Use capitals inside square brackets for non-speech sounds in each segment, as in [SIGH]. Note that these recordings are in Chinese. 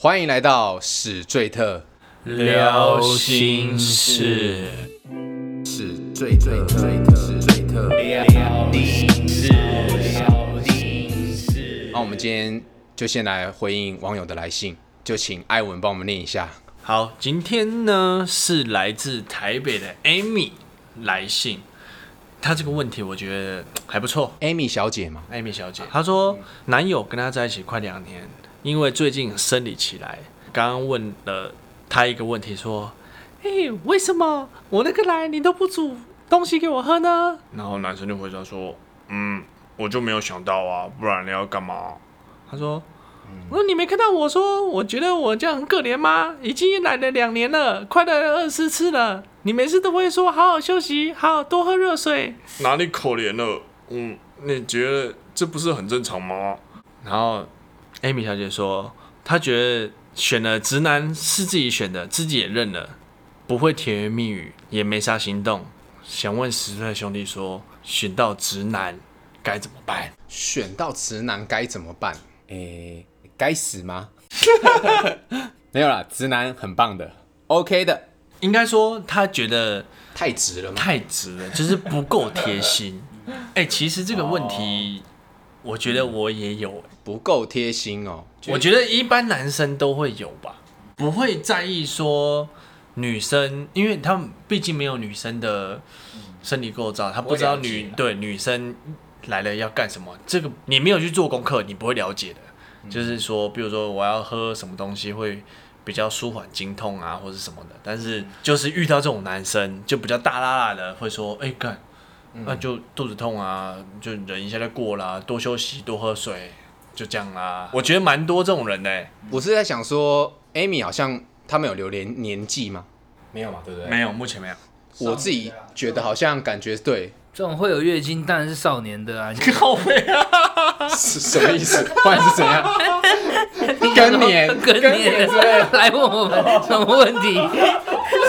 欢迎来到史最特聊心事，史最特最特史最特。聊心事，聊心事。那我们今天就先来回应网友的来信，就请艾文帮我们念一下。好，今天呢是来自台北的 Amy 来信，她这个问题我觉得还不错。Amy 小姐嘛，Amy 小姐，她说男友跟她在一起快两年，因为最近生理期来，刚刚问了他一个问题，说：“哎、为什么我那个来你都不煮东西给我喝呢？”然后男生就回答说：“嗯，我就没有想到啊，不然你要干嘛？”他说：“我说你没看到我说，我觉得我这样很可怜吗？已经来了两年了，快来了二十次了，你每次都会说好好休息，好好多喝热水。哪里可怜了？嗯，你觉得这不是很正常吗？然后，Amy 小姐说，她觉得选了直男是自己选的，自己也认了，不会甜言蜜语，也没啥行动。想问十岁的兄弟说，选到直男该怎么办？选到直男该怎么办？诶、该死吗？[LAUGHS] 没有啦，直男很棒的，OK 的。应该说，他觉得太直了吗？太直了，就是不够贴心。[LAUGHS] 哎、其实这个问题，我觉得我也有、不够贴心哦。我觉得一般男生都会有吧，不会在意说女生，因为他们毕竟没有女生的生理构造，他不知道女对女生来了要干什么，这个你没有去做功课，你不会了解的。就是说，比如说我要喝什么东西会比较舒缓经痛啊，或者什么的，但是就是遇到这种男生，就比较大拉拉的，会说，哎、干。那就肚子痛啊，就忍一下就过啦，多休息，多喝水，就这样啦。我觉得蛮多这种人的、欸，我是在想说，Amy 好像他们有留年年纪吗？没有嘛，对不对？没有，目前没有。我自己觉得好像感觉对，这种会有月经当然是少年的啊，[LAUGHS] 靠背啊！[LAUGHS] 是什么意思？不然是怎样？[LAUGHS] 更年更年之类的来问我们什么问题？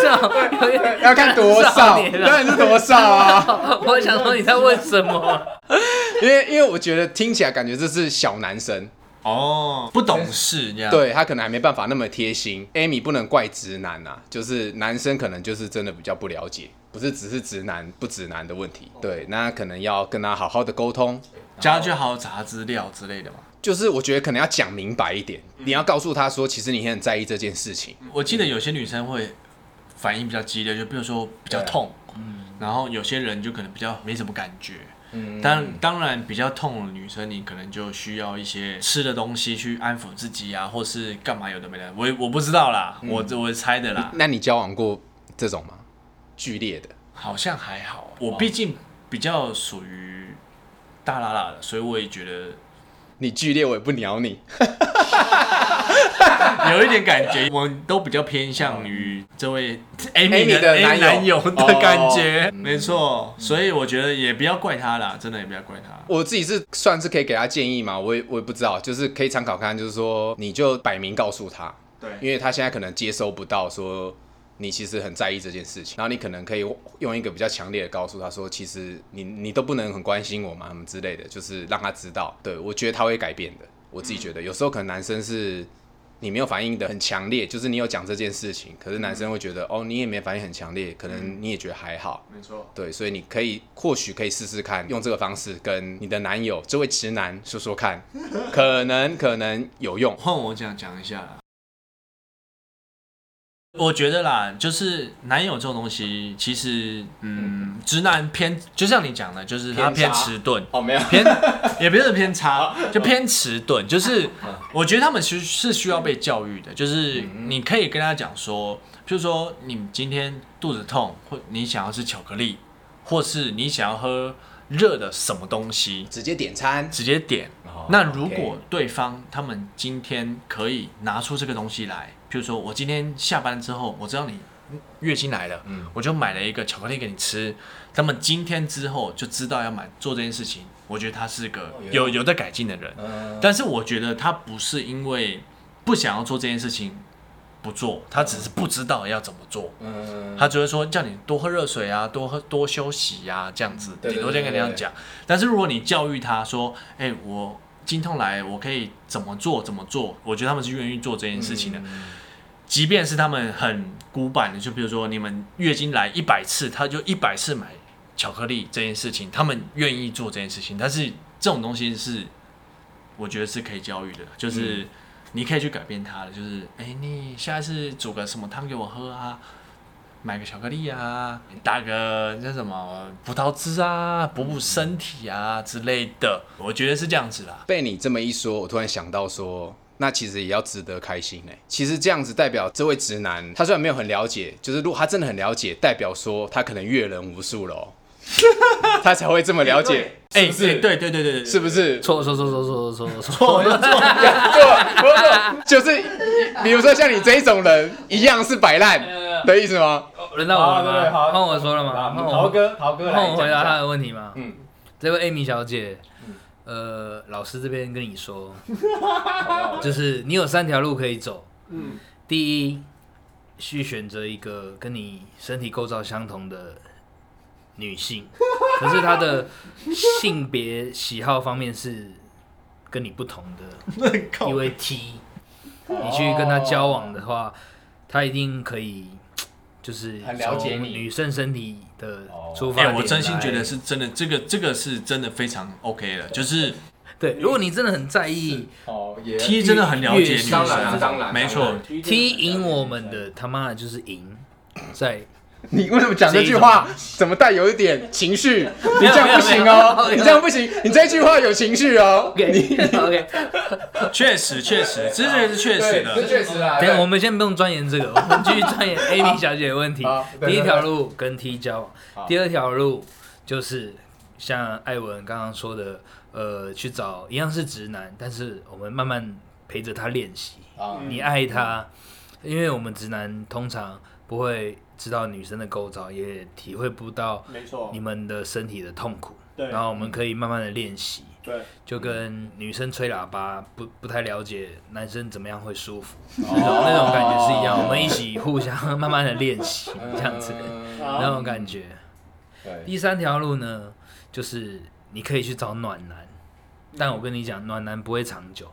少 [LAUGHS] 要看多少，少年啊！当然是多少啊！我想说你在问什么？[LAUGHS] 因为因为我觉得听起来感觉这是小男生，哦，不懂事这样。，对他可能还没办法那么贴心。Amy 不能怪直男啊，就是男生可能就是真的比较不了解，不是只是直男不直男的问题。对，那可能要跟他好好的沟通。叫他去好好查资料之类的嘛。就是我觉得可能要讲明白一点，你要告诉他说，其实你很在意这件事情。我记得有些女生会反应比较激烈，就比如说比较痛，然后有些人就可能比较没什么感觉。嗯当当然，比较痛的女生，你可能就需要一些吃的东西去安抚自己啊，或是干嘛有的没的，我我不知道啦，我我猜的啦，那你交往过这种吗？剧烈的？好像还好。我毕竟比较属于大拉拉的，所以我也觉得你剧烈我也不鸟你。[LAUGHS] [LAUGHS] 有一点感觉，我都比较偏向于这位 Amy 的男友男友的感觉，哦没错。所以我觉得也不要怪他啦，真的也不要怪他。我自己是算是可以给他建议嘛，我也我也不知道，就是可以参考看，就是说你就摆明告诉他，对因为他现在可能接收不到说你其实很在意这件事情，然后你可能可以用一个比较强烈的告诉他说，其实你你都不能很关心我嘛，什么之类的，就是让他知道，对我觉得他会改变的。我自己觉得有时候可能男生是你没有反应的很强烈，就是你有讲这件事情，可是男生会觉得哦你也没反应很强烈，可能你也觉得还好，没错，对，所以你可以或许可以试试看，用这个方式跟你的男友这位直男说说看，可能可能有用。换我讲讲一下啦。我觉得啦，就是男友这种东西，其实嗯，直男偏，就像你讲的，就是他偏偏差迟钝，哦，没有，偏也不是偏差，就偏迟钝。就是 [LAUGHS] 我觉得他们其实是需要被教育的，就是你可以跟他讲说，譬如说你今天肚子痛，或你想要吃巧克力，或是你想要喝热的什么东西，直接点餐。直接点。哦那如果对方他们今天可以拿出这个东西来，譬如说我今天下班之后，我知道你月经来了，嗯我就买了一个巧克力给你吃。那么今天之后就知道要买做这件事情，我觉得他是个有有在改进的人。嗯但是我觉得他不是因为不想要做这件事情不做，他只是不知道要怎么做。嗯，他只会说叫你多喝热水啊，多喝多休息呀、这样子，顶多这样跟你这样讲。但是如果你教育他说，哎、我经痛来，我可以怎么做怎么做，我觉得他们是愿意做这件事情的。嗯即便是他们很古板的，就比如说你们月经来一百次，他就一百次买巧克力这件事情，他们愿意做这件事情。但是这种东西是，我觉得是可以教育的，就是你可以去改变他的，就是哎、你下次煮个什么汤给我喝啊，买个巧克力啊，打个那什么葡萄汁啊，补补身体啊之类的，我觉得是这样子啦。被你这么一说，我突然想到说，那其实也要值得开心呢。其实这样子代表这位直男，他虽然没有很了解，就是如果他真的很了解，代表说他可能阅人无数了、哦，[LAUGHS] 他才会这么了解，哎、是不是？对对对对对，是不是？错错错错错错错错，错错错。不是说，就是比如说像你这一种人，一样是摆烂的意思吗？轮到我好对了吗？好换我说了吗？换我陶哥，陶哥来换我回答他的问题吗？嗯，这位 Amy 小姐，呃，老师这边跟你说，[LAUGHS] 就是你有三条路可以走。嗯，第一，去选择一个跟你身体构造相同的女性，可是她的性别喜好方面是跟你不同的，[LAUGHS] 一位 T，你去跟她交往的话，她一定可以。就是很了解女生身体的出哎、发点来、我真心觉得是真的，这个这个是真的非常 OK 了，就是对。如果你真的很在意哦，也 T 真的很了解女生，当然当然没错，T 赢我们的，他妈的就是赢在 [LAUGHS] 你为什么讲这句话怎么带有一点情绪？你这样不行哦，你这样不行，你这句话有情绪哦。OK [LAUGHS] OK。确实确实，这个是确实这的。确实啊。等下我们先不用钻研这个，[LAUGHS] 我们继续钻研 Amy 小姐的问题第一条路跟 T 交往，第二条路就是像艾文刚刚说的，呃，去找一样是直男，但是我们慢慢陪着他练习。啊你爱他，因为我们直男通常不会知道女生的构造，也体会不到没错你，们的身体的痛苦。对然后我们可以慢慢的练习，对，就跟女生吹喇叭不不太了解男生怎么样会舒服，哦那种那种感觉是一样。我们一起互相慢慢的练习，这样子那种感觉。对，第三条路呢，就是你可以去找暖男，但我跟你讲，暖男不会长久。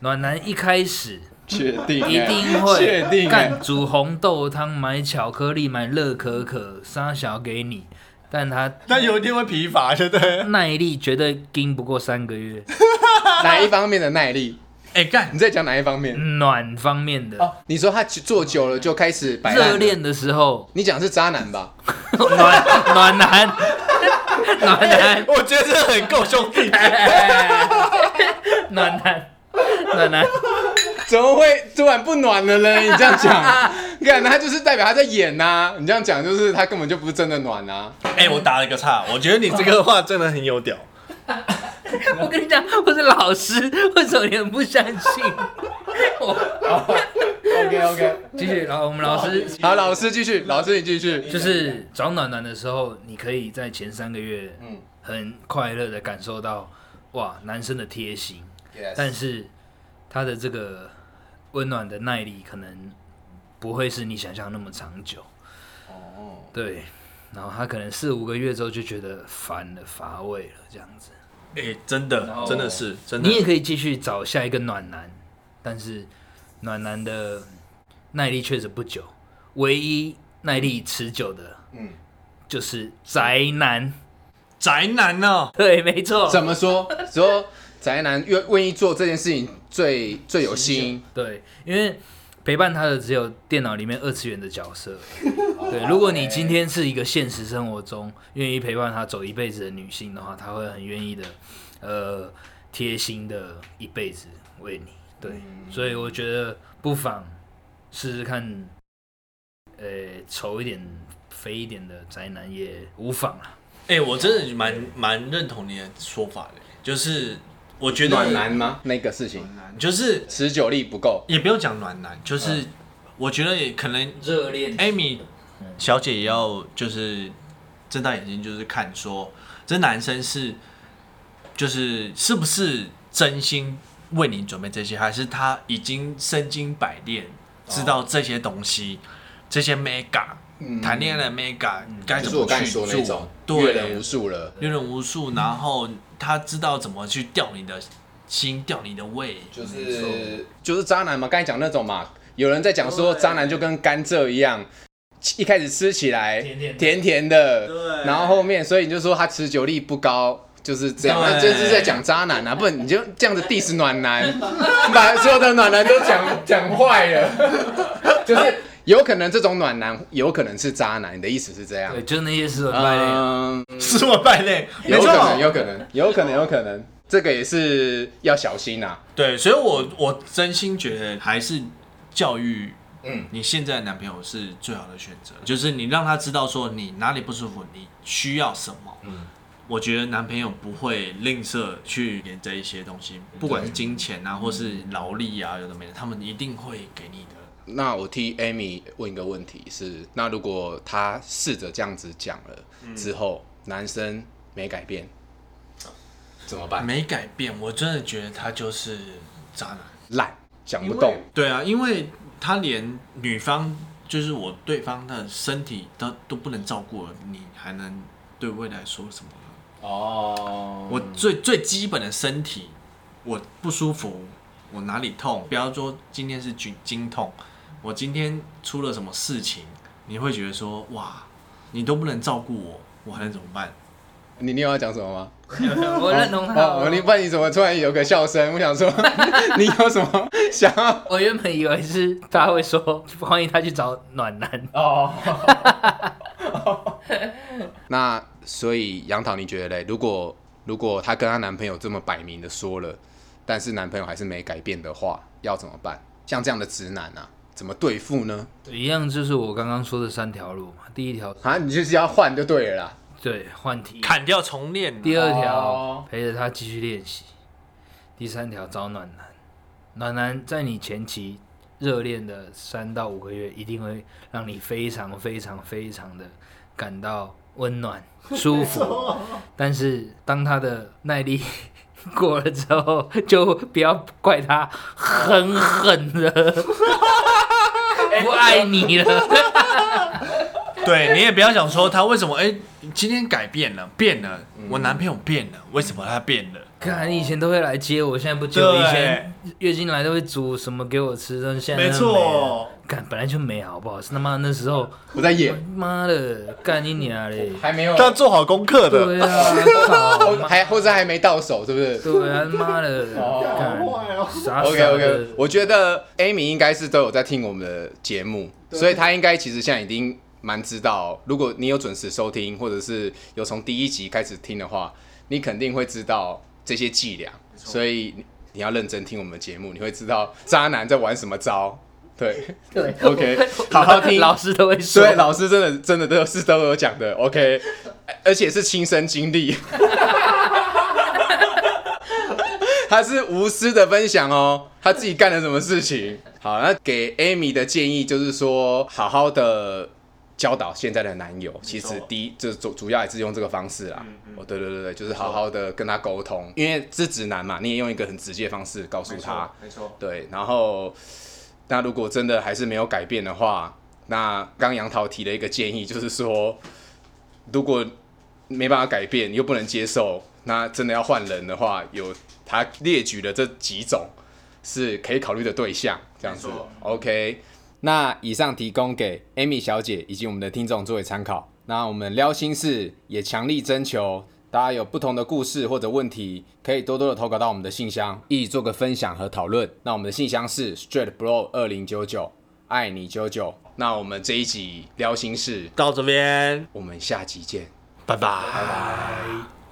暖男一开始确定一定确会定干煮红豆汤、买巧克力、买乐可可、沙小给你，但他但有一天会疲乏，对不对？耐力绝对盯不过三个月。[LAUGHS] 哪一方面的耐力？哎、干你在讲哪一方面？暖方面的，哦，你说他做久了就开始摆烂了热恋，的时候，你讲是渣男吧？[LAUGHS] 暖暖男，[LAUGHS] 暖男，我觉得这很够兄弟。暖男，暖男，[LAUGHS] 怎么会突然不暖了呢？[LAUGHS] 你这样讲，你看他就是代表他在演呐、你这样讲就是他根本就不是真的暖啊。哎、我打了一个岔，我觉得你这个话真的很有屌。[LAUGHS] 我跟你讲，我是老师，为什么你们不相信？我 OK OK，继续，然后我们老师好，老师继续，老师你继续。就是找暖男的时候，你可以在前三个月嗯很快乐的感受到哇男生的贴心，但是他的这个温暖的耐力可能不会是你想象那么长久。哦，对，然后他可能四五个月之后就觉得烦了、乏味了这样子。哎、真的真的是真的。你也可以继续找下一个暖男，但是暖男的耐力确实不久，唯一耐力持久的嗯，就是宅男。宅男哦，[LAUGHS] 对，没错。怎么说？说宅男愿愿意做这件事情最最有心，对，因为陪伴他的只有电脑里面二次元的角色。[LAUGHS] 对，如果你今天是一个现实生活中愿意陪伴他走一辈子的女性的话，他会很愿意的，呃，贴心的一辈子为你。对，所以我觉得不妨试试看，呃，丑一点、肥一点的宅男也无妨啦。哎、我真的蛮蛮认同你的说法的，就是我觉得暖男吗？那个事情就是持久力不够。也不用讲暖男，就是我觉得也可能热恋 Amy 小姐也要就是睁大眼睛，就是看说这男生是就是是不是真心为你准备这些，还是他已经身经百炼，知道这些东西，这些 mega 嗯谈恋爱的 mega 该就是我刚才怎么去说的那种做，对，阅人无数了。阅人无数，然后他知道怎么去吊你的心吊你的胃，就是就是渣男嘛，刚才讲那种嘛，有人在讲说渣男就跟甘蔗一样，一开始吃起来甜甜的。然后后面所以你就说他持久力不高。就是这样，对。那就是在讲渣男啊，不然你就这样子 diss 暖男，你 [LAUGHS] 把所有的暖男都讲讲坏了，[LAUGHS] 就是有可能这种暖男有可能是渣男，你的意思是这样？对，就是那些斯文败类。嗯，是我败类，有可能，有可能，有可能，有可能，这个也是要小心啊。对，所以我我真心觉得还是教育，嗯你现在的男朋友是最好的选择，就是你让他知道说你哪里不舒服，你需要什么。嗯我觉得男朋友不会吝啬去给这一些东西，不管是金钱啊，或是劳力啊，有的没的，他们一定会给你的。那我替 Amy 问一个问题是，那如果他试着这样子讲了之后，男生没改变，怎么办？没改变，我真的觉得他就是渣男。烂，讲不动。对啊，因为他连女方就是我对方的身体都都不能照顾了，你还能对未来说什么呢？哦我最最基本的身体，我不舒服，我哪里痛，不要说今天是经经痛，我今天出了什么事情，你会觉得说哇，你都不能照顾我，我还能怎么办？你你有要讲什么吗？[LAUGHS] 我认同他。我，你不然你怎么突然有个笑声？我想说，[LAUGHS] 你有什么想要？我原本以为是他会说欢迎他去找暖男，哦。[LAUGHS] 那所以杨桃，你觉得嘞？如果如果她跟她男朋友这么摆明的说了，但是男朋友还是没改变的话，要怎么办？像这样的直男啊，怎么对付呢？一样就是我刚刚说的三条路嘛。第一条，啊，你就是要换就对了啦。对，换题；砍掉重练。第二条哦，陪着他继续练习；第三条，找暖男。暖男在你前期热恋的三到五个月，一定会让你非常非常非常的感到温暖、[LAUGHS] 舒服。但是当他的耐力过了之后，就不要怪他狠狠的不爱你了。[LAUGHS] 对你也不要想说他为什么哎、今天改变了，变了，我男朋友变了，为什么他变了？看你以前都会来接我，现在不接我。对以前月经来都会煮什么给我吃，但是现在没都没了错，干本来就没好不好？是他妈那时候，我在演，妈的，干你娘嘞！还没有，他做好功课的。对啊，操妈还或者还没到手，是不是对啊，妈的，干傻傻？OK 的 OK，我觉得 Amy 应该是都有在听我们的节目，所以他应该其实现在已经蛮知道，如果你有准时收听，或者是有从第一集开始听的话，你肯定会知道这些伎俩，所以你你要认真听我们的节目，你会知道渣男在玩什么招。对。对，[LAUGHS] OK，好好听。老师都会说，对，老师真的真的都是都有讲的，OK，而且是亲身经历，[LAUGHS] 他是无私的分享哦，他自己干了什么事情。好，那给 Amy 的建议就是说，好好的教导现在的男友，其实第一就是主主要也是用这个方式啦。哦，对对对对，就是好好的跟他沟通，因为是直男嘛，你也用一个很直接的方式告诉他，没错，对，然后那如果真的还是没有改变的话，那刚杨桃提了一个建议，就是说，如果没办法改变，你又不能接受，那真的要换人的话，有他列举的这几种是可以考虑的对象，这样子。OK，那以上提供给 Amy 小姐以及我们的听众作为参考。那我们撩心事也强力征求，大家有不同的故事或者问题，可以多多的投稿到我们的信箱，一起做个分享和讨论。那我们的信箱是 straightbro 二零九九，爱你九九。那我们这一集聊心事，到这边，我们下集见。拜拜。原来爱。